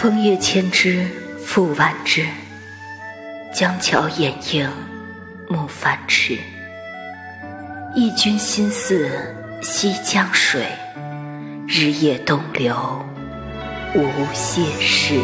风月千枝复万枝，江桥掩映暮帆迟。忆君心似西江水，日夜东流无歇时。